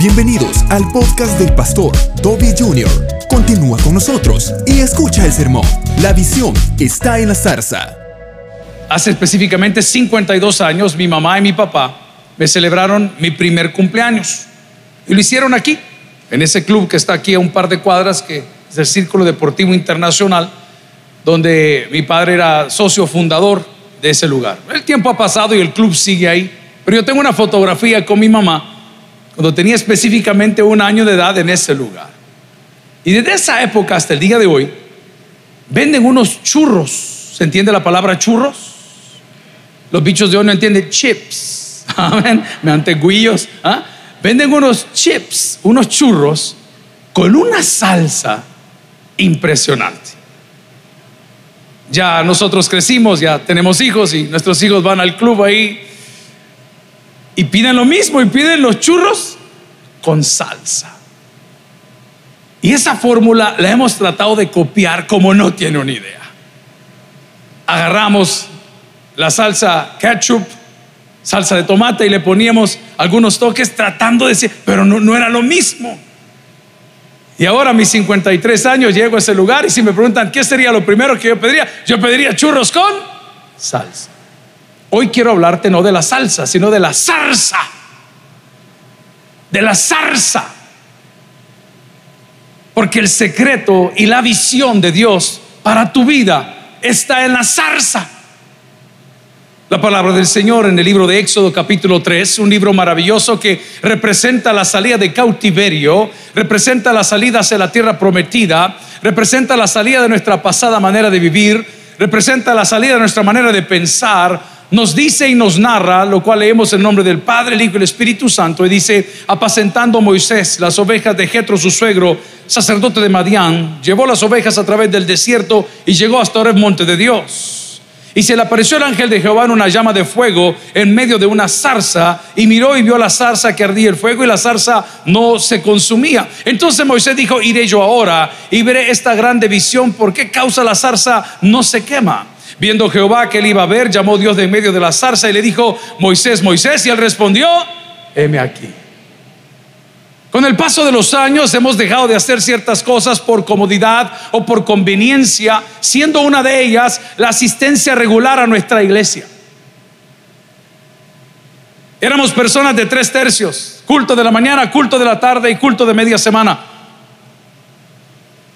Bienvenidos al podcast del pastor Toby Jr. Continúa con nosotros y escucha el sermón. La visión está en la zarza. Hace específicamente 52 años, mi mamá y mi papá me celebraron mi primer cumpleaños. Y lo hicieron aquí, en ese club que está aquí a un par de cuadras, que es el Círculo Deportivo Internacional, donde mi padre era socio fundador de ese lugar. El tiempo ha pasado y el club sigue ahí, pero yo tengo una fotografía con mi mamá cuando tenía específicamente un año de edad en ese lugar. Y desde esa época hasta el día de hoy, venden unos churros. ¿Se entiende la palabra churros? Los bichos de hoy no entienden chips. Amén. Me anteguillos. ¿ah? Venden unos chips, unos churros con una salsa impresionante. Ya nosotros crecimos, ya tenemos hijos y nuestros hijos van al club ahí y piden lo mismo y piden los churros con salsa. Y esa fórmula la hemos tratado de copiar como no tiene una idea. Agarramos la salsa ketchup, salsa de tomate y le poníamos algunos toques tratando de decir, pero no, no era lo mismo. Y ahora a mis 53 años llego a ese lugar y si me preguntan qué sería lo primero que yo pediría, yo pediría churros con salsa. Hoy quiero hablarte no de la salsa, sino de la zarza. De la zarza. Porque el secreto y la visión de Dios para tu vida está en la zarza. La palabra del Señor en el libro de Éxodo capítulo 3, un libro maravilloso que representa la salida de cautiverio, representa la salida hacia la tierra prometida, representa la salida de nuestra pasada manera de vivir, representa la salida de nuestra manera de pensar, nos dice y nos narra, lo cual leemos en nombre del Padre, el Hijo y el Espíritu Santo, y dice, apacentando Moisés las ovejas de Jetro, su suegro, sacerdote de Madián, llevó las ovejas a través del desierto y llegó hasta el monte de Dios. Y se le apareció el ángel de Jehová en una llama de fuego en medio de una zarza y miró y vio la zarza que ardía el fuego y la zarza no se consumía. Entonces Moisés dijo, iré yo ahora y veré esta grande visión, ¿por qué causa la zarza no se quema? Viendo Jehová que él iba a ver, llamó Dios de en medio de la zarza y le dijo, Moisés, Moisés, y él respondió, heme aquí. Con el paso de los años hemos dejado de hacer ciertas cosas por comodidad o por conveniencia, siendo una de ellas la asistencia regular a nuestra iglesia. Éramos personas de tres tercios, culto de la mañana, culto de la tarde y culto de media semana.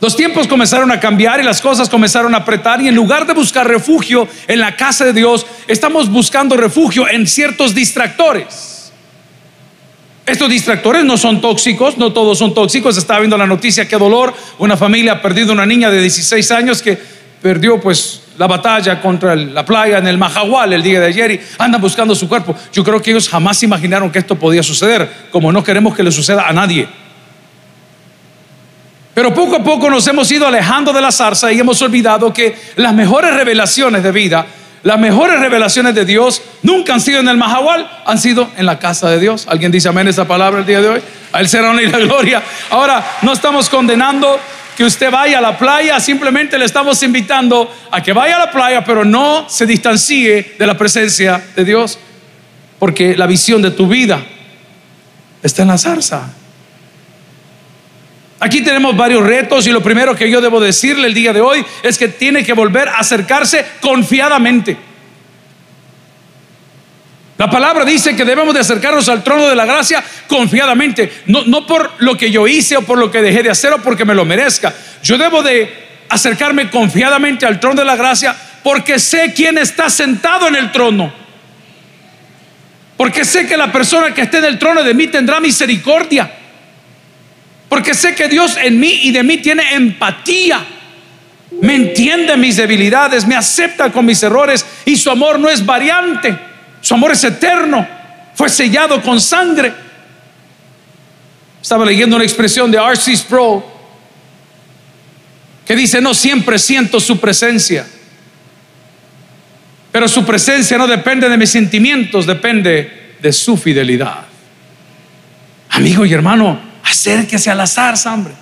Los tiempos comenzaron a cambiar y las cosas comenzaron a apretar y en lugar de buscar refugio en la casa de Dios, estamos buscando refugio en ciertos distractores. Estos distractores no son tóxicos, no todos son tóxicos. Estaba viendo la noticia, qué dolor. Una familia ha perdido una niña de 16 años que perdió pues la batalla contra la playa en el Mahahual el día de ayer y andan buscando su cuerpo. Yo creo que ellos jamás imaginaron que esto podía suceder, como no queremos que le suceda a nadie. Pero poco a poco nos hemos ido alejando de la zarza y hemos olvidado que las mejores revelaciones de vida, las mejores revelaciones de Dios nunca han sido en el Mahahual, han sido en la casa de Dios. ¿Alguien dice amén esa palabra el día de hoy? A él será y la gloria. Ahora, no estamos condenando que usted vaya a la playa, simplemente le estamos invitando a que vaya a la playa, pero no se distancie de la presencia de Dios, porque la visión de tu vida está en la zarza. Aquí tenemos varios retos y lo primero que yo debo decirle el día de hoy es que tiene que volver a acercarse confiadamente. La palabra dice que debemos de acercarnos al trono de la gracia confiadamente, no, no por lo que yo hice o por lo que dejé de hacer o porque me lo merezca. Yo debo de acercarme confiadamente al trono de la gracia porque sé quién está sentado en el trono. Porque sé que la persona que esté en el trono de mí tendrá misericordia. Porque sé que Dios en mí y de mí tiene empatía. Me entiende mis debilidades, me acepta con mis errores y su amor no es variante. Su amor es eterno. Fue sellado con sangre. Estaba leyendo una expresión de R.C. Sproul que dice, no siempre siento su presencia. Pero su presencia no depende de mis sentimientos, depende de su fidelidad. Amigo y hermano, acérquese a la zarza, hombre.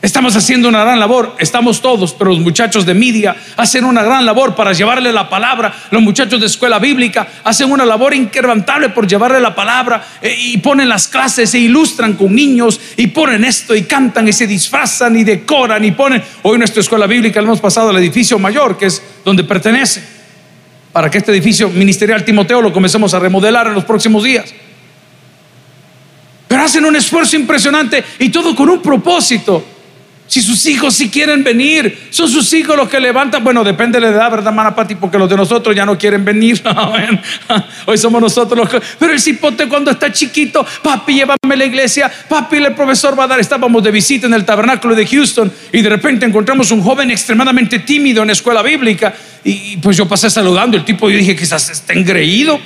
Estamos haciendo una gran labor, estamos todos, pero los muchachos de media hacen una gran labor para llevarle la palabra. Los muchachos de escuela bíblica hacen una labor inquebrantable por llevarle la palabra eh, y ponen las clases, se ilustran con niños y ponen esto y cantan y se disfrazan y decoran y ponen. Hoy nuestra escuela bíblica le hemos pasado al edificio mayor, que es donde pertenece, para que este edificio ministerial Timoteo lo comencemos a remodelar en los próximos días. Pero hacen un esfuerzo impresionante y todo con un propósito si sus hijos si quieren venir, son sus hijos los que levantan. Bueno, depende de la edad, ¿verdad, hermana Pati? Porque los de nosotros ya no quieren venir. Hoy somos nosotros los que. Pero el cipote cuando está chiquito, papi, llévame a la iglesia. Papi, el profesor va a dar. Estábamos de visita en el tabernáculo de Houston y de repente encontramos un joven extremadamente tímido en la escuela bíblica. Y pues yo pasé saludando. El tipo, yo dije, quizás está engreído.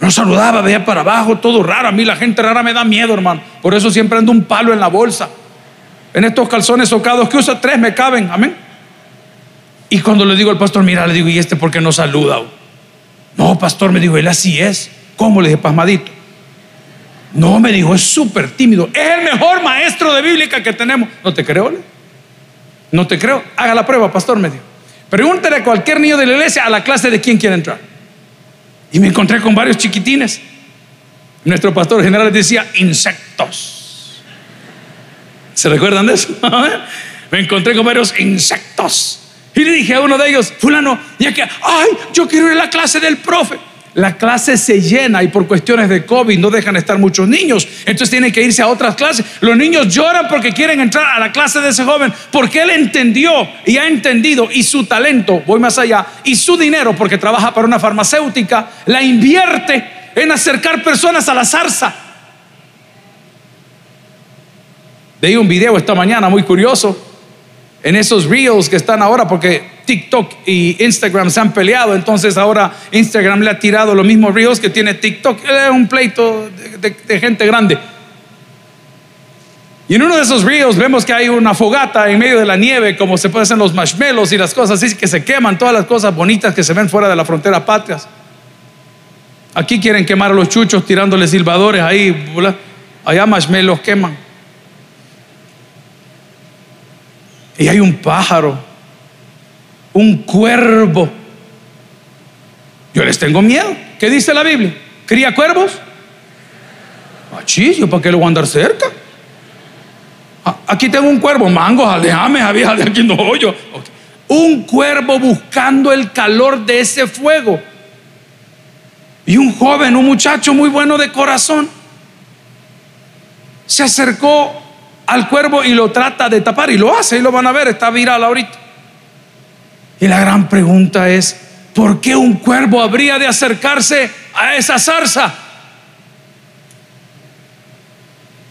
No saludaba, veía para abajo, todo raro. A mí la gente rara me da miedo, hermano. Por eso siempre ando un palo en la bolsa. En estos calzones socados que usa tres me caben, amén. Y cuando le digo al pastor, mira, le digo, ¿y este por qué no saluda? No, pastor, me dijo, él así es. ¿Cómo? Le dije, pasmadito. No, me dijo, es súper tímido. Es el mejor maestro de bíblica que tenemos. No te creo, ¿le? No te creo. Haga la prueba, pastor, me dijo. Pregúntale a cualquier niño de la iglesia a la clase de quién quiere entrar. Y me encontré con varios chiquitines. Nuestro pastor general decía, insectos. ¿Se recuerdan de eso? Me encontré con varios insectos. Y le dije a uno de ellos, fulano, ya que, ay, yo quiero ir a la clase del profe. La clase se llena y por cuestiones de COVID no dejan estar muchos niños. Entonces tienen que irse a otras clases. Los niños lloran porque quieren entrar a la clase de ese joven. Porque él entendió y ha entendido y su talento, voy más allá, y su dinero, porque trabaja para una farmacéutica, la invierte en acercar personas a la zarza. Veí un video esta mañana muy curioso en esos reels que están ahora porque TikTok y Instagram se han peleado, entonces ahora Instagram le ha tirado los mismos reels que tiene TikTok. Es un pleito de, gente grande. Y en uno de esos reels vemos que hay una fogata en medio de la nieve, como se pueden hacer los marshmallows y las cosas así, que se queman todas las cosas bonitas que se ven fuera de la frontera patrias. Aquí quieren quemar a los chuchos tirándole silbadores ahí, allá marshmallows queman. Y hay un pájaro, un cuervo. Yo les tengo miedo. ¿Qué dice la Biblia? ¿Cría cuervos? Machillo, ¿para qué le voy a andar cerca? Ah, aquí tengo un cuervo, mango, alejame, había de aquí no yo. Un cuervo buscando el calor de ese fuego. Y un joven, un muchacho muy bueno de corazón, se acercó al cuervo y lo trata de tapar y lo hace y lo van a ver, está viral ahorita. Y la gran pregunta es, ¿por qué un cuervo habría de acercarse a esa zarza?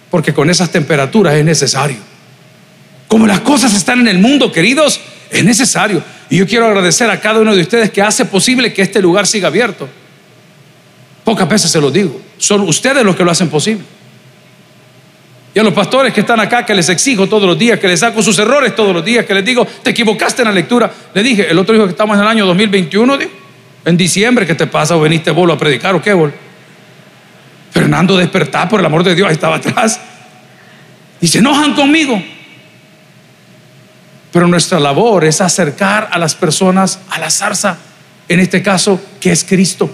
Porque con esas temperaturas es necesario. Como las cosas están en el mundo, queridos, es necesario. Y yo quiero agradecer a cada uno de ustedes que hace posible que este lugar siga abierto. Pocas veces se lo digo. Son ustedes los que lo hacen posible. Y a los pastores que están acá, que les exijo todos los días, que les saco sus errores todos los días, que les digo, te equivocaste en la lectura. Le dije, el otro dijo que estamos en el año 2021, en diciembre, ¿qué te pasa? ¿O veniste vos a predicar o qué, bol? Fernando, despertá, por el amor de Dios, ahí estaba atrás. Y se enojan conmigo. Pero nuestra labor es acercar a las personas a la zarza, en este caso, que es Cristo.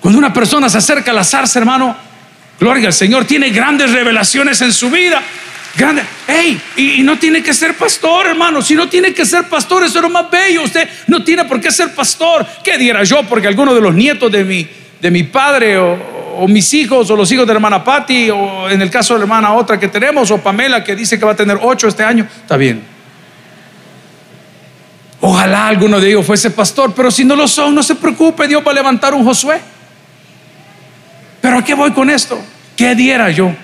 Cuando una persona se acerca a la zarza, hermano, Gloria al Señor, tiene grandes revelaciones en su vida. Grande. Hey, y, no tiene que ser pastor, hermano. Si no tiene que ser pastor, eso es lo más bello. Usted no tiene por qué ser pastor. ¿Qué diera yo? Porque alguno de los nietos de mi, de mi padre o, mis hijos o los hijos de la hermana Patty o en el caso de la hermana otra que tenemos o Pamela que dice que va a tener ocho este año, está bien. Ojalá alguno de ellos fuese pastor, pero si no lo son, no se preocupe, Dios va a levantar un Josué. Pero ¿a qué voy con esto? ¿Qué diera yo?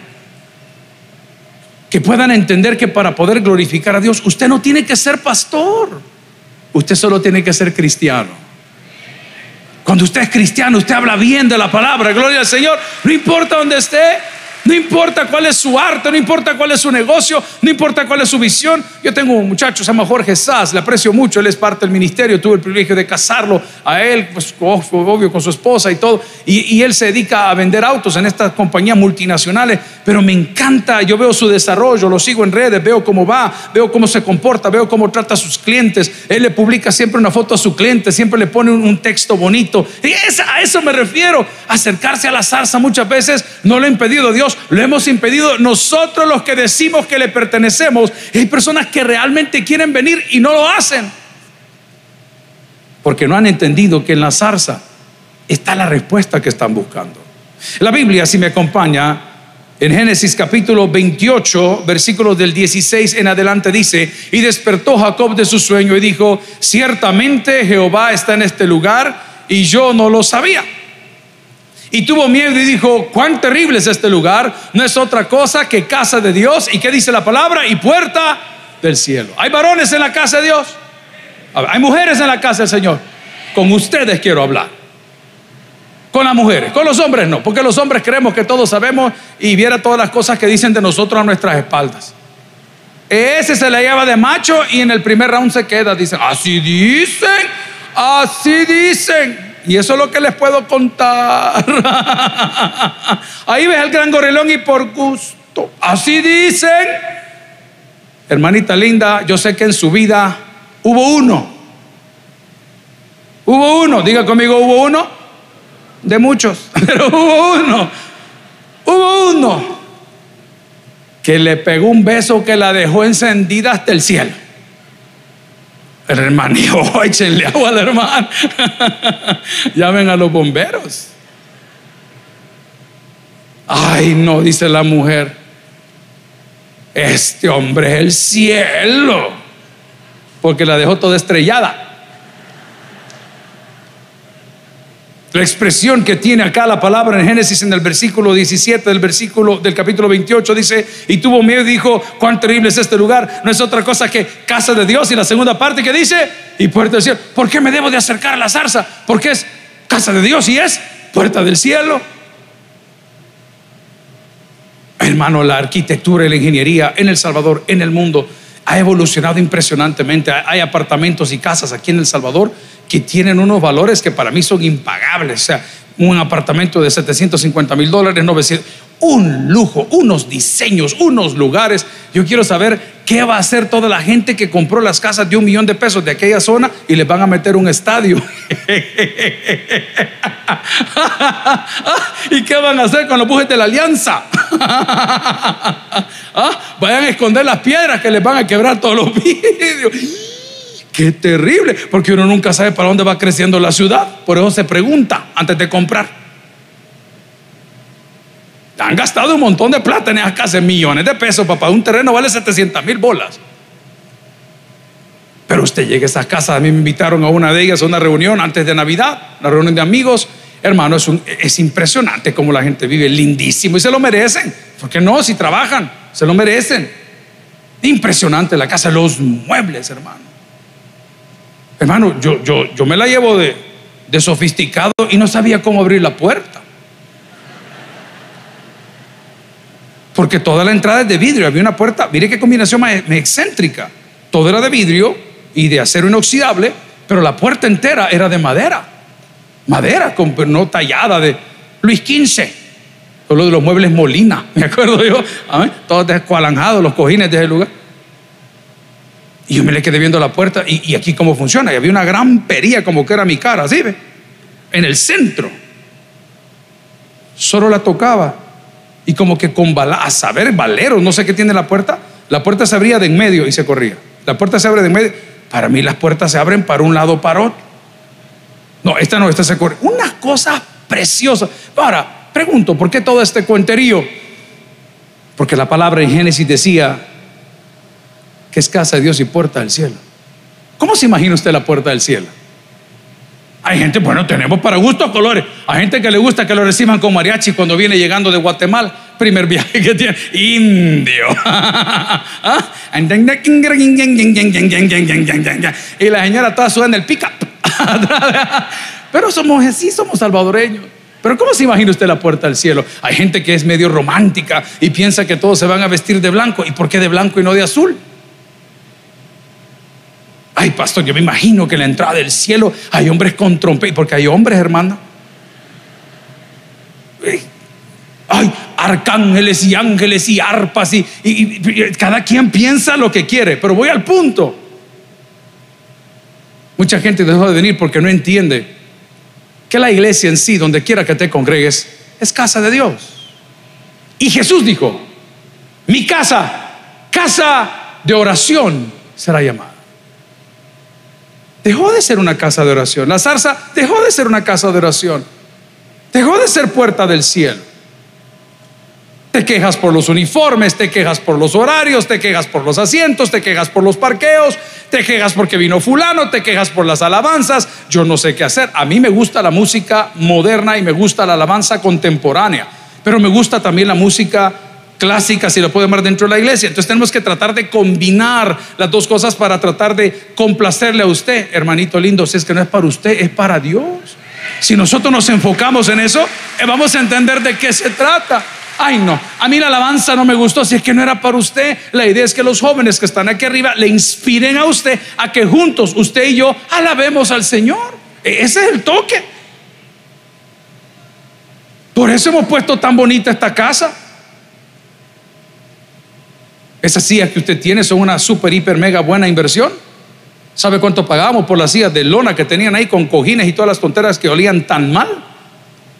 Que puedan entender que para poder glorificar a Dios, usted no tiene que ser pastor, usted solo tiene que ser cristiano. Cuando usted es cristiano, usted habla bien de la palabra, gloria al Señor, no importa dónde esté, No importa cuál es su arte, no importa cuál es su negocio, no importa cuál es su visión. Yo tengo un muchacho, se llama Jorge Sass, le aprecio mucho, él es parte del ministerio, tuve el privilegio de casarlo a él, pues obvio con su esposa y todo, y, él se dedica a vender autos en estas compañías multinacionales, pero me encanta, yo veo su desarrollo, lo sigo en redes, veo cómo va, veo cómo se comporta, veo cómo trata a sus clientes, él le publica siempre una foto a su cliente, siempre le pone un, texto bonito, y a eso me refiero, acercarse a la zarza muchas veces no lo ha impedido Dios, lo hemos impedido nosotros los que decimos que le pertenecemos. hay personas que realmente quieren venir y no lo hacen. Porque no han entendido que en la zarza está la respuesta que están buscando. La Biblia, si me acompaña, en Génesis capítulo 28, versículos del 16 en adelante dice, y despertó Jacob de su sueño y dijo, ciertamente Jehová está en este lugar y yo no lo sabía. Y tuvo miedo y dijo, cuán terrible es este lugar. No es otra cosa que casa de Dios. ¿Y qué dice la palabra? Y puerta del cielo. ¿Hay varones en la casa de Dios? Hay mujeres en la casa del Señor. Con ustedes quiero hablar. Con las mujeres, con los hombres no, porque los hombres creemos que todos sabemos y viera todas las cosas que dicen de nosotros a nuestras espaldas. Ese se le lleva de macho y en el primer round se queda. Dicen, así dicen, así dicen. Y eso es lo que les puedo contar. Ahí ves el gran gorilón y por gusto. Así dicen. Hermanita linda, yo sé que en su vida hubo uno. Hubo uno, diga conmigo, hubo uno. De muchos, pero hubo uno. Hubo uno que le pegó un beso que la dejó encendida hasta el cielo. El hermano échenle agua al hermano. Llamen a los bomberos. Ay, no, dice la mujer. Este hombre es el cielo. Porque la dejó toda estrellada. La expresión que tiene acá la palabra en Génesis en el versículo 17 del versículo del capítulo 28 dice, y tuvo miedo y dijo, cuán terrible es este lugar, no es otra cosa que casa de Dios y la segunda parte que dice, y puerta del cielo, ¿por qué me debo de acercar a la zarza? Porque es casa de Dios y es puerta del cielo. Hermano, la arquitectura y la ingeniería en El Salvador, en el mundo, ha evolucionado impresionantemente. Hay apartamentos y casas aquí en El Salvador que tienen unos valores que para mí son impagables. O sea, un apartamento de 750 mil dólares, 900, un lujo, unos diseños, unos lugares. Yo quiero saber qué va a hacer toda la gente que compró las casas de un millón de pesos de aquella zona y les van a meter un estadio. ¿Y qué van a hacer con los bujes de la alianza? ¿Ah? Vayan a esconder las piedras que les van a quebrar todos los vidrios. Qué terrible, porque uno nunca sabe para dónde va creciendo la ciudad. Por eso se pregunta antes de comprar. Han gastado un montón de plata en esas casas, millones de pesos, papá. Un terreno vale 700 mil bolas. Pero usted llega a esa casa, a mí me invitaron a una de ellas a una reunión antes de Navidad, una reunión de amigos. Hermano, es, es impresionante cómo la gente vive, lindísimo y se lo merecen. ¿Por qué no? Si trabajan, se lo merecen. Impresionante la casa, los muebles, hermano. Hermano, yo, yo, yo me la llevo de sofisticado y no sabía cómo abrir la puerta. Porque toda la entrada es de vidrio. Había una puerta, mire qué combinación más excéntrica. Todo era de vidrio y de acero inoxidable, pero la puerta entera era de madera. Madera, no tallada de Luis XV. Todo de los muebles Molina, me acuerdo yo. Todos descualanjados, los cojines de ese lugar. Y yo me le quedé viendo la puerta y, aquí cómo funciona. Y había una gran pería como que era mi cara, ¿sí ve? En el centro. Solo la tocaba. Y como que con a saber, valeros, no sé qué tiene la puerta. La puerta se abría de en medio y se corría. La puerta se abre de en medio. Para mí las puertas se abren para un lado para otro. No, esta no, esta se corre. Una cosa preciosa. Ahora, pregunto, ¿por qué todo este cuenterío? Porque la palabra en Génesis decía, que es casa de Dios y puerta del cielo. ¿Cómo se imagina usted la puerta del cielo? Hay gente, bueno, tenemos para gustos colores. Hay gente que le gusta que lo reciban con mariachi cuando viene llegando de Guatemala. Primer viaje que tiene. Indio. y la señora toda suena el pica. Pero somos así, somos salvadoreños. Pero ¿cómo se imagina usted la puerta del cielo? Hay gente que es medio romántica y piensa que todos se van a vestir de blanco. ¿Y por qué de blanco y no de azul? Ay, pastor, yo me imagino que en la entrada del cielo hay hombres con trompeta, porque hay hombres, hermano. Ay, arcángeles y ángeles y arpas y, cada quien piensa lo que quiere, pero voy al punto. Mucha gente dejó de venir porque no entiende que la iglesia en sí, donde quiera que te congregues, es casa de Dios. Y Jesús dijo, mi casa, casa de oración será llamada. Dejó de ser una casa de oración. La zarza dejó de ser una casa de oración. Dejó de ser puerta del cielo. Te quejas por los uniformes, te quejas por los horarios, te quejas por los asientos, te quejas por los parqueos, te quejas porque vino fulano, te quejas por las alabanzas. Yo no sé qué hacer. A mí me gusta la música moderna y me gusta la alabanza contemporánea, pero me gusta también la música clásica, si lo puede llamar, dentro de la iglesia. Entonces tenemos que tratar de combinar las dos cosas para tratar de complacerle a usted, hermanito lindo, si es que no es para usted, es para Dios. Si nosotros nos enfocamos en eso, eh, vamos a entender de qué se trata. Ay, no, a mí la alabanza no me gustó, si es que no era para usted. La idea es que los jóvenes que están aquí arriba le inspiren a usted a que juntos, usted y yo, alabemos al Señor. E, ese es el toque. Por eso hemos puesto tan bonita esta casa. Esas sillas que usted tiene son una super, hiper, mega buena inversión. ¿Sabe cuánto pagamos por las sillas de lona que tenían ahí con cojines y todas las tonteras que olían tan mal?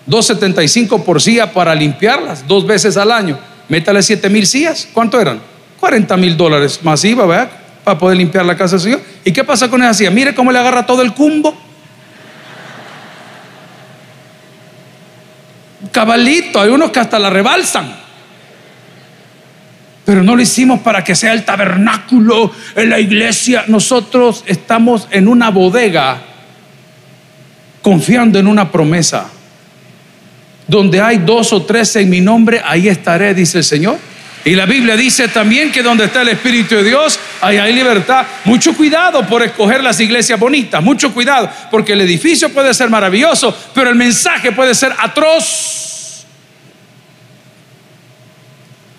2.75 por silla para limpiarlas dos veces al año. Métale 7 mil sillas. ¿Cuánto eran? 40 mil dólares masiva, ¿verdad? Para poder limpiar la casa del. ¿Y qué pasa con esa silla? Mire cómo le agarra todo el cumbo. Cabalito, hay unos que hasta la rebalsan. Pero no lo hicimos para que sea el tabernáculo en la iglesia. Nosotros estamos en una bodega confiando en una promesa. Donde hay dos o tres en mi nombre, ahí estaré, dice el Señor. Y la Biblia dice también que donde está el Espíritu de Dios, ahí hay libertad. Mucho cuidado por escoger las iglesias bonitas, mucho cuidado, porque el edificio puede ser maravilloso, pero el mensaje puede ser atroz.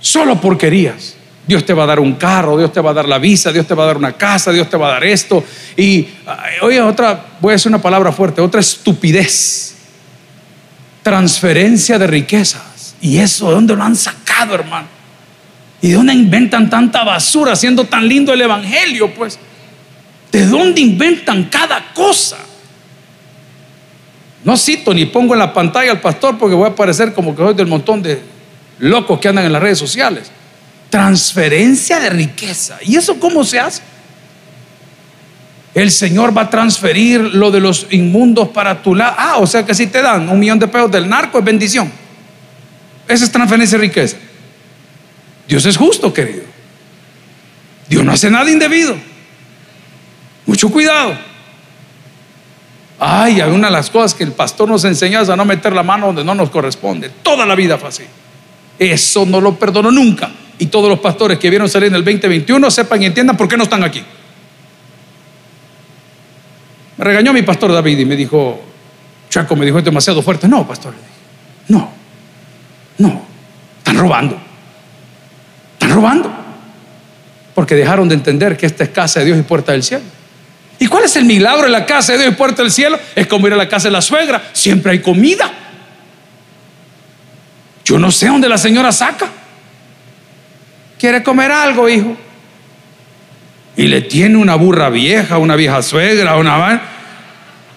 Solo porquerías. Dios te va a dar un carro, Dios te va a dar la visa, Dios te va a dar una casa, Dios te va a dar esto. Y oye, otra, voy a decir una palabra fuerte, otra estupidez. Transferencia de riquezas. ¿Y eso de dónde lo han sacado, hermano? ¿Y de dónde inventan tanta basura siendo tan lindo el Evangelio, pues? ¿De dónde inventan cada cosa? No cito ni pongo en la pantalla al pastor porque voy a parecer como que soy del montón de locos que andan en las redes sociales. Transferencia de riqueza. ¿Y eso cómo se hace? El Señor va a transferir lo de los inmundos para tu lado. Ah, o sea que si te dan un millón de pesos del narco es bendición. Esa es transferencia de riqueza. Dios es justo, querido. Dios no hace nada indebido. Mucho cuidado. Ay, hay una de las cosas que el pastor nos enseña es a no meter la mano donde no nos corresponde. Toda la vida fue así. Eso no lo perdono nunca. Y todos los pastores que vieron salir en el 2021 sepan y entiendan por qué no están aquí. Me regañó mi pastor David y me dijo, Chaco, me dijo, es demasiado fuerte. No, pastor, no, no, están robando. Están robando. Porque dejaron de entender que esta es casa de Dios y puerta del cielo. ¿Y cuál es el milagro en la casa de Dios y puerta del cielo? Es como ir a la casa de la suegra. Siempre hay comida. Yo no sé dónde la señora saca. ¿Quiere comer algo, hijo? Y le tiene una burra vieja, una vieja suegra, una...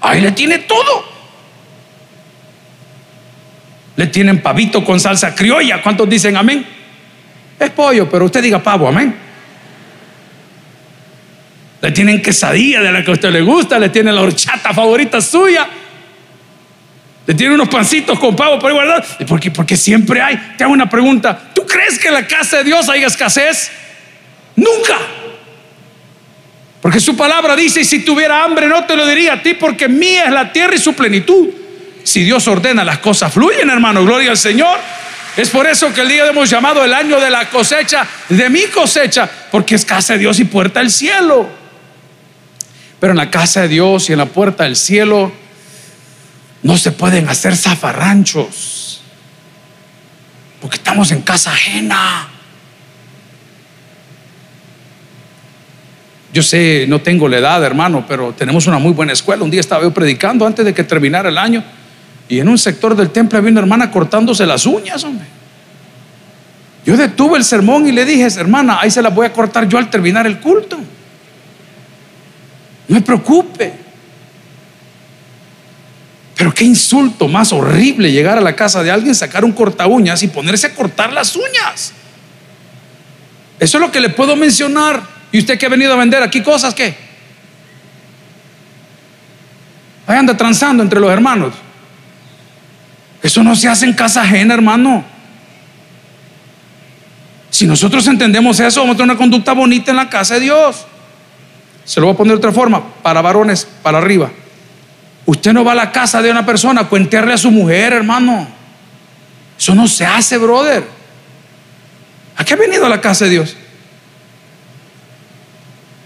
Ahí le tiene todo. Le tienen pavito con salsa criolla. ¿Cuántos dicen amén? Es pollo, pero usted diga pavo, amén. Le tienen quesadilla de la que a usted le gusta, le tiene la horchata favorita suya. Tiene unos pancitos con pavo por ahí guardados. Porque, porque siempre hay. Te hago una pregunta. ¿Tú crees que en la casa de Dios hay escasez? Nunca. Porque su palabra dice, y si tuviera hambre no te lo diría a ti, porque mía es la tierra y su plenitud. Si Dios ordena, las cosas fluyen, hermano. Gloria al Señor. Es por eso que el día hemos llamado el año de la cosecha, de mi cosecha, porque es casa de Dios y puerta del cielo. Pero en la casa de Dios y en la puerta del cielo no se pueden hacer zafarranchos, porque estamos en casa ajena. Yo sé, no tengo la edad, hermano, pero tenemos una muy buena escuela. Un día estaba yo predicando antes de que terminara el año y en un sector del templo había una hermana cortándose las uñas, hombre. Yo detuve el sermón y le dije, hermana, ahí se las voy a cortar yo al terminar el culto. No me preocupe. Pero qué insulto más horrible llegar a la casa de alguien, sacar un corta uñas y ponerse a cortar las uñas. Eso es lo que le puedo mencionar. ¿Y usted que ha venido a vender aquí cosas qué? Ahí anda transando entre los hermanos. Eso no se hace en casa ajena, hermano. Si nosotros entendemos eso, vamos a tener una conducta bonita en la casa de Dios. Se lo voy a poner de otra forma, para varones, para arriba. Usted no va a la casa de una persona a cuentearle a su mujer, hermano. Eso no se hace, brother. ¿A qué ha venido a la casa de Dios?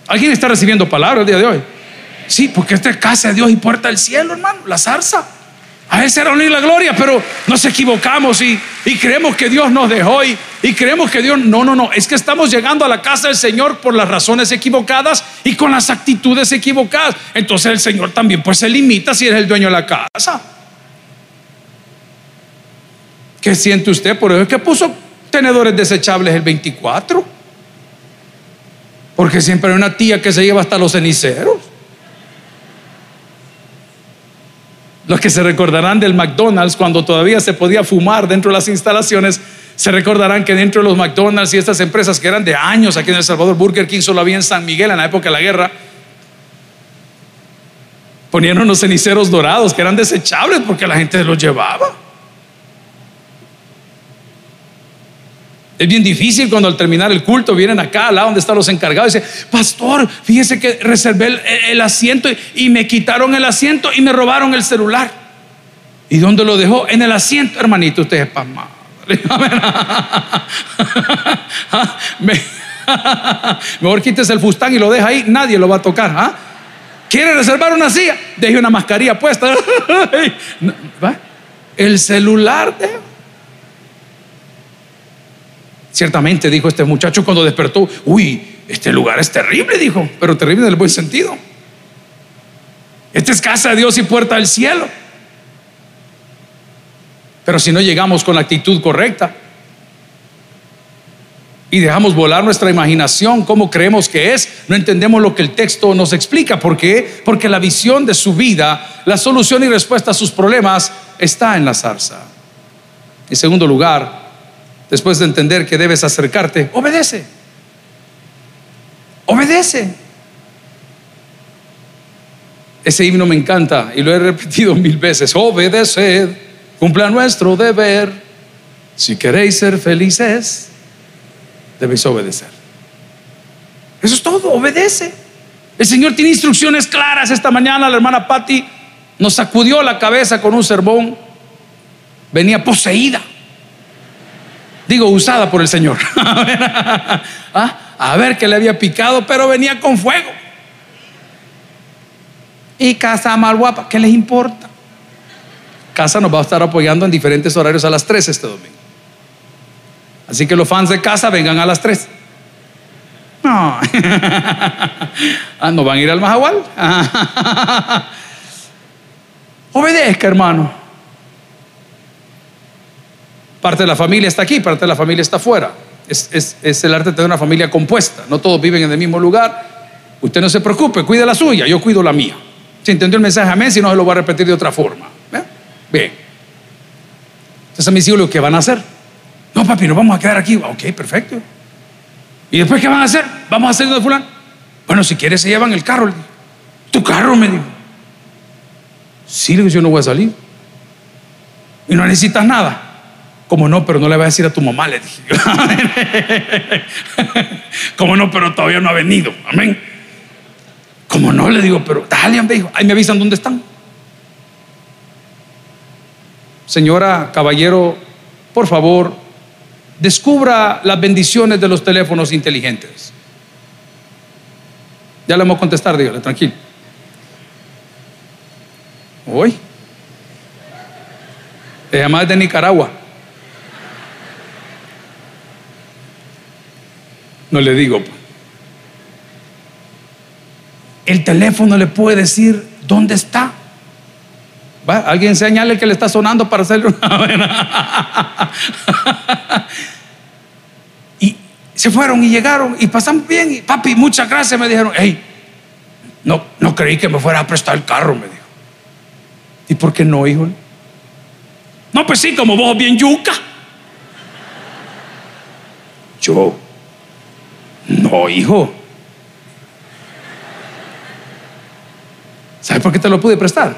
¿Alguien está recibiendo palabra el día de hoy? Sí, porque esta es casa de Dios y puerta del cielo, hermano, la zarza. A esa era unir la gloria, pero nos equivocamos y, creemos que Dios nos dejó y, y, creemos que Dios, no, no, no, es que estamos llegando a la casa del Señor por las razones equivocadas y con las actitudes equivocadas. Entonces el Señor también pues se limita si eres el dueño de la casa. ¿Qué siente usted? Por eso es que puso tenedores desechables el 24. Porque siempre hay una tía que se lleva hasta los ceniceros. Los que se recordarán del McDonald's cuando todavía se podía fumar dentro de las instalaciones, se recordarán que dentro de los McDonald's y estas empresas que eran de años aquí en El Salvador, Burger King solo había en San Miguel en la época de la guerra, ponían unos ceniceros dorados que eran desechables porque la gente los llevaba. Es bien difícil cuando al terminar el culto vienen acá, al lado donde están los encargados, y dicen, pastor, fíjese que reservé el, asiento y, me quitaron el asiento y me robaron el celular. ¿Y dónde lo dejó? En el asiento, hermanito, usted es pasmado. Mejor quítese el fustán y lo deja ahí, nadie lo va a tocar. ¿ah? ¿Quiere reservar una silla? Deje una mascarilla puesta. el celular de Ciertamente, dijo este muchacho cuando despertó, uy, este lugar es terrible, dijo, pero terrible en el buen sentido. Esta es casa de Dios y puerta del cielo. Pero si no llegamos con la actitud correcta y dejamos volar nuestra imaginación, cómo creemos que es, no entendemos lo que el texto nos explica. ¿Por qué? Porque la visión de su vida, la solución y respuesta a sus problemas está en la zarza. En segundo lugar, después de entender que debes acercarte, obedece. Obedece. Ese himno me encanta y lo he repetido mil veces. Obedeced, cumpla nuestro deber. Si queréis ser felices, debéis obedecer. Eso es todo, obedece. El Señor tiene instrucciones claras. Esta mañana la hermana Patti nos sacudió la cabeza con un sermón. Venía poseída. Digo, usada por el Señor. ¿Ah? a ver que le había picado, pero venía con fuego. Y Casa mal guapa, ¿qué les importa? Casa nos va a estar apoyando en diferentes horarios a las 3 este domingo. Así que los fans de casa vengan a las 3. No. ah, ¿no van a ir al Mahahual? Obedezca, hermano. Parte de la familia está aquí, parte de la familia está afuera. Es, el arte de tener una familia compuesta. No todos viven en el mismo lugar. Usted no se preocupe, cuide la suya, yo cuido la mía. Si entendió el mensaje, amén, si no se lo voy a repetir de otra forma. Bien. Entonces mis hijos, ¿qué van a hacer? No, papi, nos vamos a quedar aquí. Ok, perfecto. ¿Y después qué van a hacer? Vamos a hacer de fulano. Bueno, si quieres se llevan el carro. Tu carro, me dijo. Sí, yo no voy a salir. Y no necesitas nada. Como no, pero no le voy a decir a tu mamá, le dije. Como no, pero todavía no ha venido. Amén. Como no, le digo, pero dale, me dijo, ahí me avisan dónde están. Señora, caballero, por favor, descubra las bendiciones de los teléfonos inteligentes. Ya le vamos a contestar, dígale, tranquilo. Hoy. La llamada es de Nicaragua. No le digo. El teléfono le puede decir dónde está. ¿Va? Alguien señale que le está sonando para hacerle una y se fueron y llegaron y pasan bien. Y, papi, muchas gracias. Me dijeron, hey, no, no creí que me fuera a prestar el carro, me dijo. ¿Y por qué no, hijo? No, pues sí, como vos bien yuca. Yo, no, hijo. ¿Sabes por qué te lo pude prestar?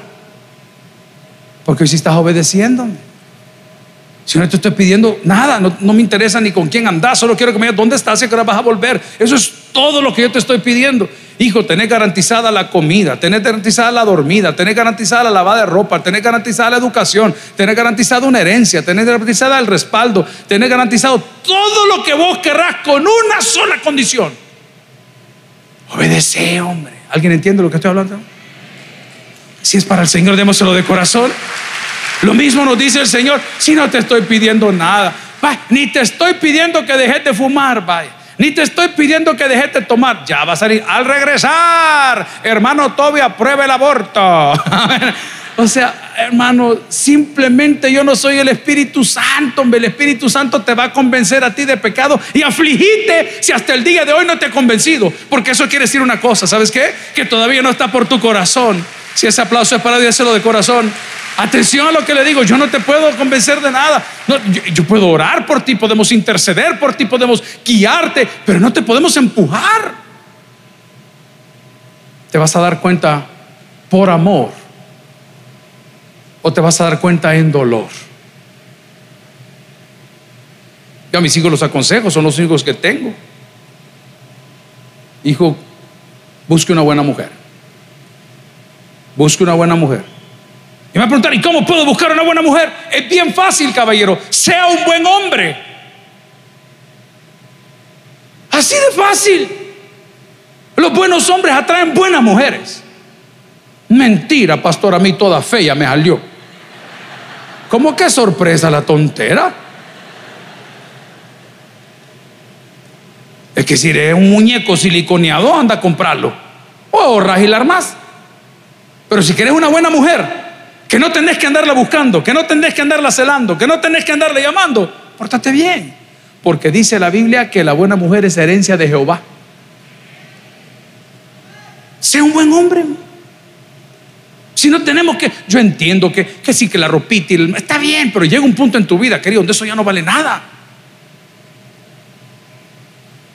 Porque hoy sí estás obedeciéndome. Si no te estoy pidiendo nada, no, me interesa ni con quién andás, solo quiero que me digas dónde estás y a qué hora vas a volver. Eso es todo lo que yo te estoy pidiendo. Hijo, tenés garantizada la comida, tenés garantizada la dormida, tenés garantizada la lavada de ropa, tenés garantizada la educación, tenés garantizada una herencia, tenés garantizada el respaldo, tenés garantizado todo lo que vos querrás con una sola condición. Obedece, hombre. ¿Alguien entiende lo que estoy hablando? Si es para el Señor, démoselo de corazón. Lo mismo nos dice el Señor, si no te estoy pidiendo nada, ni te estoy pidiendo que dejes de fumar, vaya. Ni te estoy pidiendo que dejes de tomar. Ya va a salir al regresar. Hermano Tobia, pruebe el aborto. o sea, hermano, simplemente yo no soy el Espíritu Santo. El Espíritu Santo te va a convencer a ti de pecado y afligite si hasta el día de hoy no te he convencido. Porque eso quiere decir una cosa, ¿sabes qué? Que todavía no está por tu corazón. Si ese aplauso es para díselo de corazón. Atención a lo que le digo, yo no te puedo convencer de nada. Yo, yo, puedo orar por ti, podemos interceder por ti, podemos guiarte, pero no te podemos empujar. Te vas a dar cuenta por amor o te vas a dar cuenta en dolor. Yo a mis hijos los aconsejo, son los hijos que tengo. Hijo, busque una buena mujer. Busque una buena mujer. Y me va a preguntar, ¿y cómo puedo buscar una buena mujer? Es bien fácil, caballero. Sea un buen hombre. Así de fácil. Los buenos hombres atraen buenas mujeres. Mentira, pastor, a mí toda fea me salió. ¿Cómo que sorpresa la tontera? Es que si eres un muñeco siliconeado, anda a comprarlo. O ahorras y más. Pero si quieres una buena mujer, que no tenés que andarla buscando, que no tenés que andarla celando, que no tenés que andarla llamando, pórtate bien. Porque dice la Biblia que la buena mujer es herencia de Jehová. Sea un buen hombre. Si no tenemos que, yo entiendo que, que sí, que la ropita y está bien, pero llega un punto en tu vida, querido, donde eso ya no vale nada.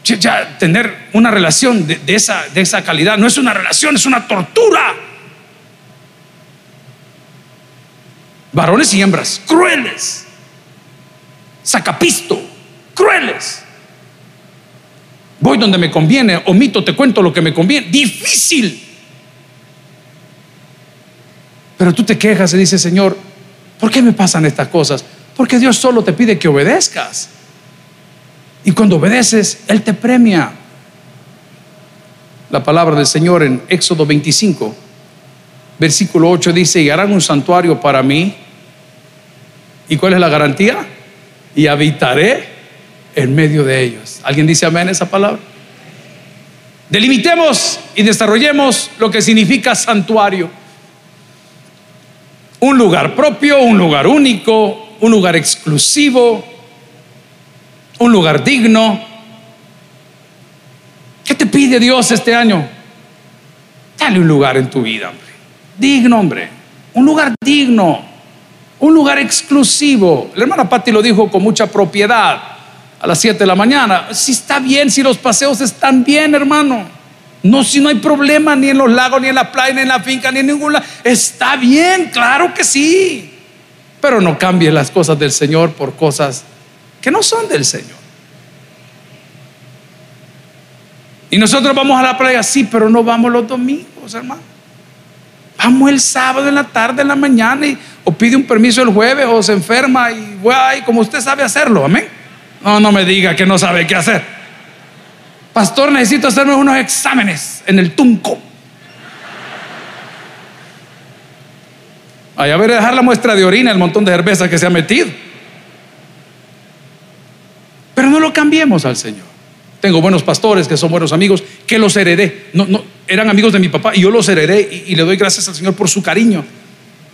Ya, tener una relación de, esa, de esa calidad no es una relación, es una tortura. Varones y hembras crueles, sacapisto, crueles. Voy donde me conviene, omito, te cuento lo que me conviene. Difícil. Pero tú te quejas y dices, Señor, ¿por qué me pasan estas cosas? Porque Dios solo te pide que obedezcas. Y cuando obedeces, Él te premia. La palabra del Señor en Éxodo 25, versículo 8 dice, y harán un santuario para mí. ¿Y cuál es la garantía? Y habitaré en medio de ellos. ¿Alguien dice amén esa palabra? Delimitemos y desarrollemos lo que significa santuario. Un lugar propio, un lugar único, un lugar exclusivo, un lugar digno. ¿Qué te pide Dios este año? Dale un lugar en tu vida. Digno, hombre. Un lugar digno. Un lugar exclusivo. La hermana Patti lo dijo con mucha propiedad a las 7 de la mañana. Si está bien, si los paseos están bien, hermano. No, si no hay problema ni en los lagos, ni en la playa, ni en la finca, ni en ningún lado. Está bien, claro que sí. Pero no cambie las cosas del Señor por cosas que no son del Señor. Y nosotros vamos a la playa, sí, pero no vamos los domingos, hermano. Vamos el sábado en la tarde, en la mañana, y, o pide un permiso el jueves, o se enferma, y guay, como usted sabe hacerlo, amén. No, no me diga que no sabe qué hacer. Pastor, necesito hacerme unos exámenes en el tunco. Allá a ver dejar la muestra de orina, el montón de cerveza que se ha metido. Pero no lo cambiemos al Señor. Tengo buenos pastores que son buenos amigos, que los heredé. No, no, eran amigos de mi papá y yo los heredé y, le doy gracias al Señor por su cariño.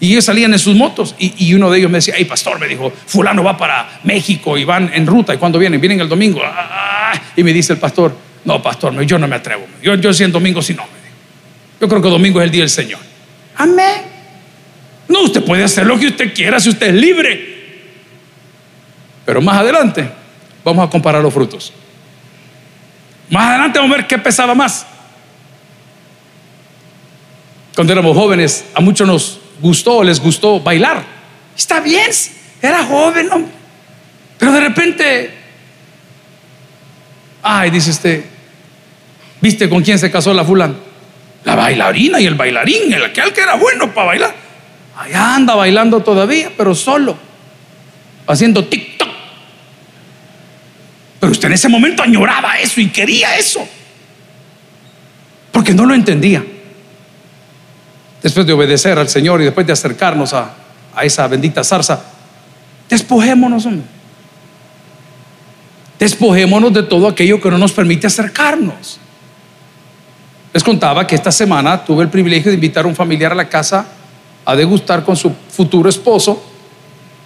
Y ellos salían en sus motos y, uno de ellos me decía, hey pastor, me dijo, fulano va para México y van en ruta. ¿Y cuando vienen? Vienen el domingo. Ah, y me dice el pastor, no, pastor, yo no me atrevo. Yo, yo si en domingo si no. Yo creo que domingo es el día del Señor. Amén. No, usted puede hacer lo que usted quiera si usted es libre. Pero más adelante vamos a comparar los frutos. Más adelante vamos a ver qué pesaba más. Cuando éramos jóvenes, a muchos nos gustó, les gustó bailar. Está bien, era joven, Pero de repente, ay, dice usted, ¿viste con quién se casó la fulana? La bailarina y el bailarín, el aquel que era bueno para bailar. Allá anda bailando todavía, pero solo, haciendo TikTok. Usted en ese momento añoraba eso y quería eso. Porque no lo entendía. Después de obedecer al Señor y después de acercarnos a, esa bendita zarza, despojémonos. Despojémonos de todo aquello que no nos permite acercarnos. Les contaba que esta semana tuve el privilegio de invitar a un familiar a la casa a degustar con su futuro esposo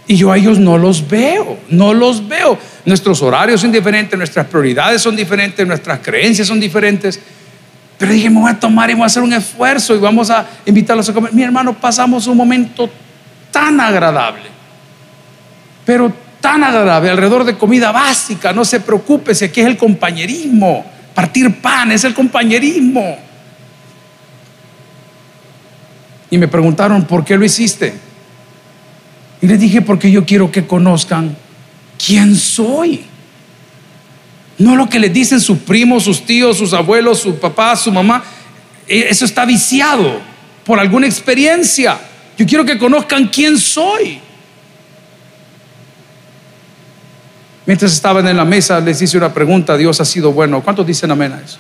y yo a ellos no los veo, no los veo. Nuestros horarios son diferentes, nuestras prioridades son diferentes, nuestras creencias son diferentes. Pero dije, me voy a tomar y voy a hacer un esfuerzo y vamos a invitarlos a comer. Mi hermano, pasamos un momento tan agradable, pero tan agradable, alrededor de comida básica. No se preocupe, si aquí es el compañerismo. Partir pan es el compañerismo. Y me preguntaron, ¿por qué lo hiciste? Y les dije, porque yo quiero que conozcan quién soy. No lo que les dicen sus primos, sus tíos, sus abuelos, su papá, su mamá. E, eso está viciado por alguna experiencia. Yo quiero que conozcan quién soy. Mientras estaban en la mesa, les hice una pregunta. Dios ha sido bueno. ¿Cuántos dicen amén a eso?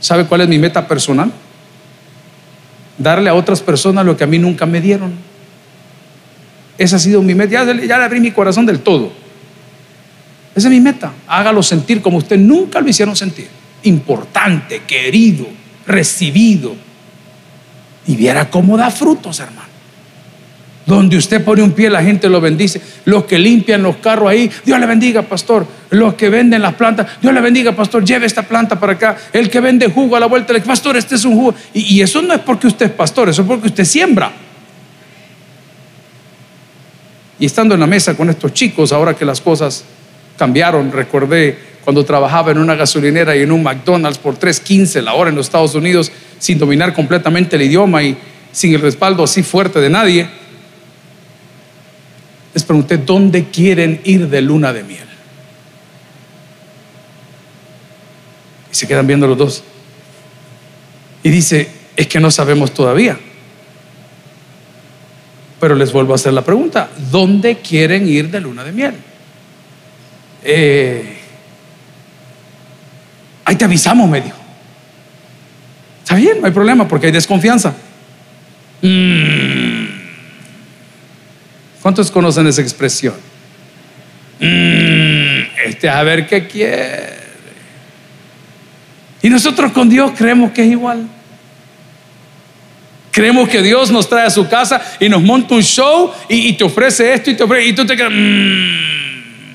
¿Sabe cuál es mi meta personal? Darle a otras personas lo que a mí nunca me dieron. Esa ha sido mi meta. Ya, le abrí mi corazón del todo. Esa es mi meta. Hágalo sentir como usted nunca lo hicieron sentir. Importante, querido, recibido. Y viera cómo da frutos, hermano. Donde usted pone un pie, la gente lo bendice. Los que limpian los carros ahí, Dios le bendiga, pastor. Los que venden las plantas, Dios le bendiga, pastor. Lleve esta planta para acá. El que vende jugo a la vuelta, el pastor, este es un jugo. Y, y eso no es porque usted es pastor, eso es porque usted siembra. Y estando en la mesa con estos chicos, ahora que las cosas cambiaron, recordé cuando trabajaba en una gasolinera y en un McDonald's por 3.15 la hora en los Estados Unidos, sin dominar completamente el idioma y sin el respaldo así fuerte de nadie, les pregunté, ¿dónde quieren ir de luna de miel? Y se quedan viendo los dos. Y dice, es que no sabemos todavía. Pero les vuelvo a hacer la pregunta, ¿dónde quieren ir de luna de miel? Eh, ahí te avisamos, me dijo. Está bien, no hay problema porque hay desconfianza. Mm. ¿Cuántos conocen esa expresión? Mm, este a ver qué quiere. Y nosotros con Dios creemos que es igual. Creemos que Dios nos trae a su casa y nos monta un show y, te ofrece esto y te ofrece y tú te quedas. Mm".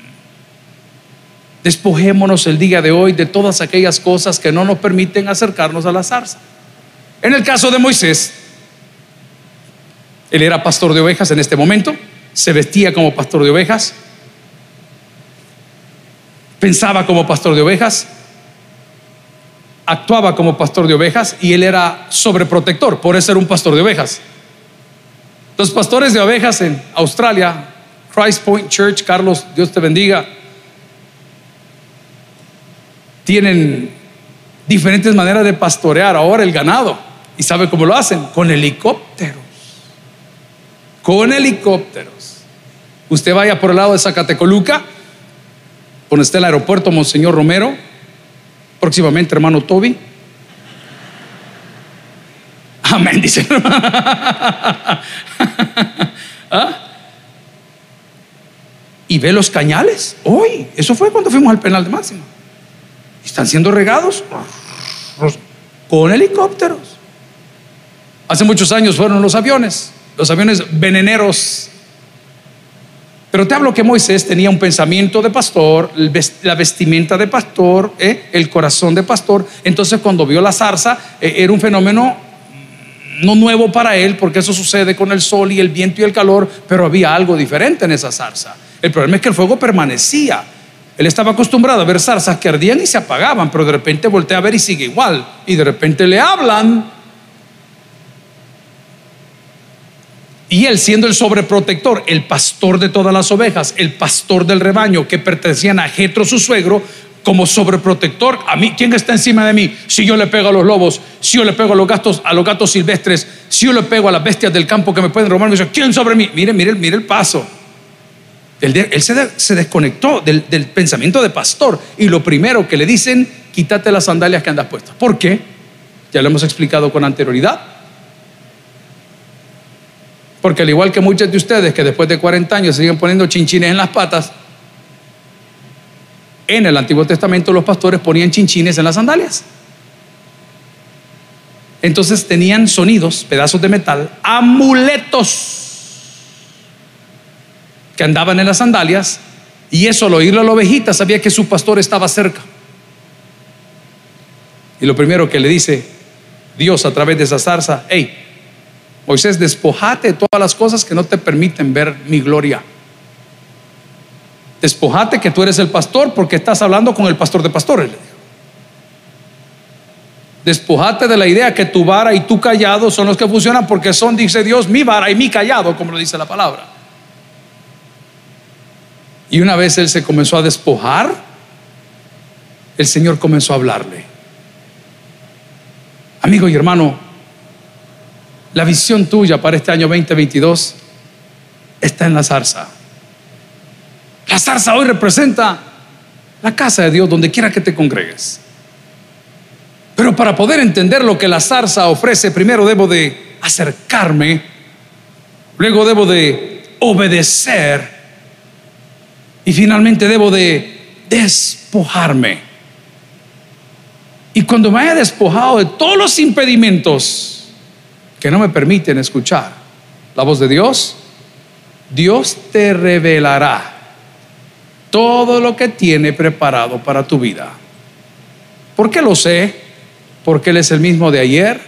Despojémonos el día de hoy de todas aquellas cosas que no nos permiten acercarnos a la zarza. En el caso de Moisés, él era pastor de ovejas en este momento, se vestía como pastor de ovejas, pensaba como pastor de ovejas, actuaba como pastor de ovejas y él era sobreprotector, por eso era un pastor de ovejas. Los pastores de ovejas en Australia, Christ Point Church, Carlos, Dios te bendiga, tienen diferentes maneras de pastorear ahora el ganado. ¿Y sabe cómo lo hacen? Con helicópteros. Con helicópteros. Usted vaya por el lado de Zacatecoluca, donde está el aeropuerto Monseñor Romero, próximamente hermano Toby. Amén, dice. ¿Ah? Y ve los cañales. Hoy, eso fue cuando fuimos al penal de Máxima. Están siendo regados con helicópteros. Hace muchos años fueron los aviones, los aviones veneneros. Pero te hablo que Moisés tenía un pensamiento de pastor, la vestimenta de pastor, ¿eh? el corazón de pastor. Entonces cuando vio la zarza, eh, era un fenómeno no nuevo para él, porque eso sucede con el sol y el viento y el calor, pero había algo diferente en esa zarza. El problema es que el fuego permanecía. Él estaba acostumbrado a ver zarzas que ardían y se apagaban, pero de repente voltea a ver y sigue igual. Y de repente le hablan. Y él siendo el sobreprotector, el pastor de todas las ovejas, el pastor del rebaño que pertenecían a Jetro su suegro, como sobreprotector, a mí, ¿quién está encima de mí? Si yo le pego a los lobos, si yo le pego a los gatos, a los gatos silvestres, si yo le pego a las bestias del campo que me pueden robar, me dice, ¿quién sobre mí? Mire, mire, mire el paso. Él, se, desconectó del, pensamiento de pastor y lo primero que le dicen, quítate las sandalias que andas puestas. ¿Por qué? Ya lo hemos explicado con anterioridad. Porque al igual que muchos de ustedes que después de 40 años siguen poniendo chinchines en las patas, en el Antiguo Testamento los pastores ponían chinchines en las sandalias. Entonces tenían sonidos, pedazos de metal, amuletos que andaban en las sandalias y eso al oírlo a la ovejita sabía que su pastor estaba cerca. Y lo primero que le dice Dios a través de esa zarza, hey, Moisés, despojate de todas las cosas que no te permiten ver mi gloria. Despojate que tú eres el pastor porque estás hablando con el pastor de pastores. Despojate de la idea que tu vara y tu callado son los que funcionan porque son, dice Dios, mi vara y mi callado, como lo dice la palabra. Y una vez él se comenzó a despojar, el Señor comenzó a hablarle. Amigo y hermano, la visión tuya para este año 2022 está en la zarza. La zarza hoy representa la casa de Dios donde quiera que te congregues. Pero para poder entender lo que la zarza ofrece, primero debo de acercarme, luego debo de obedecer y finalmente debo de despojarme. Y cuando me haya despojado de todos los impedimentos que no me permiten escuchar la voz de Dios, Dios te revelará todo lo que tiene preparado para tu vida. ¿Por qué lo sé? Porque Él es el mismo de ayer,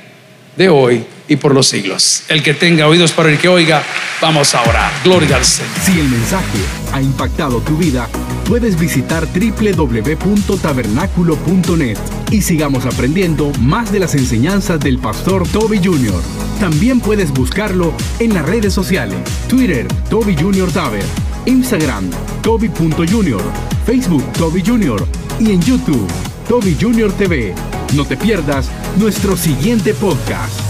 de hoy y por los siglos. El que tenga oídos para el que oiga, vamos a orar. Gloria. Si el mensaje ha impactado tu vida, puedes visitar www.tabernaculo.net y sigamos aprendiendo más de las enseñanzas del pastor Toby Jr. También puedes buscarlo en las redes sociales, Twitter, Toby Jr. Taber, Instagram, Toby.Jr., Facebook, Toby Jr. y en YouTube, Toby Jr. TV. No te pierdas nuestro siguiente podcast.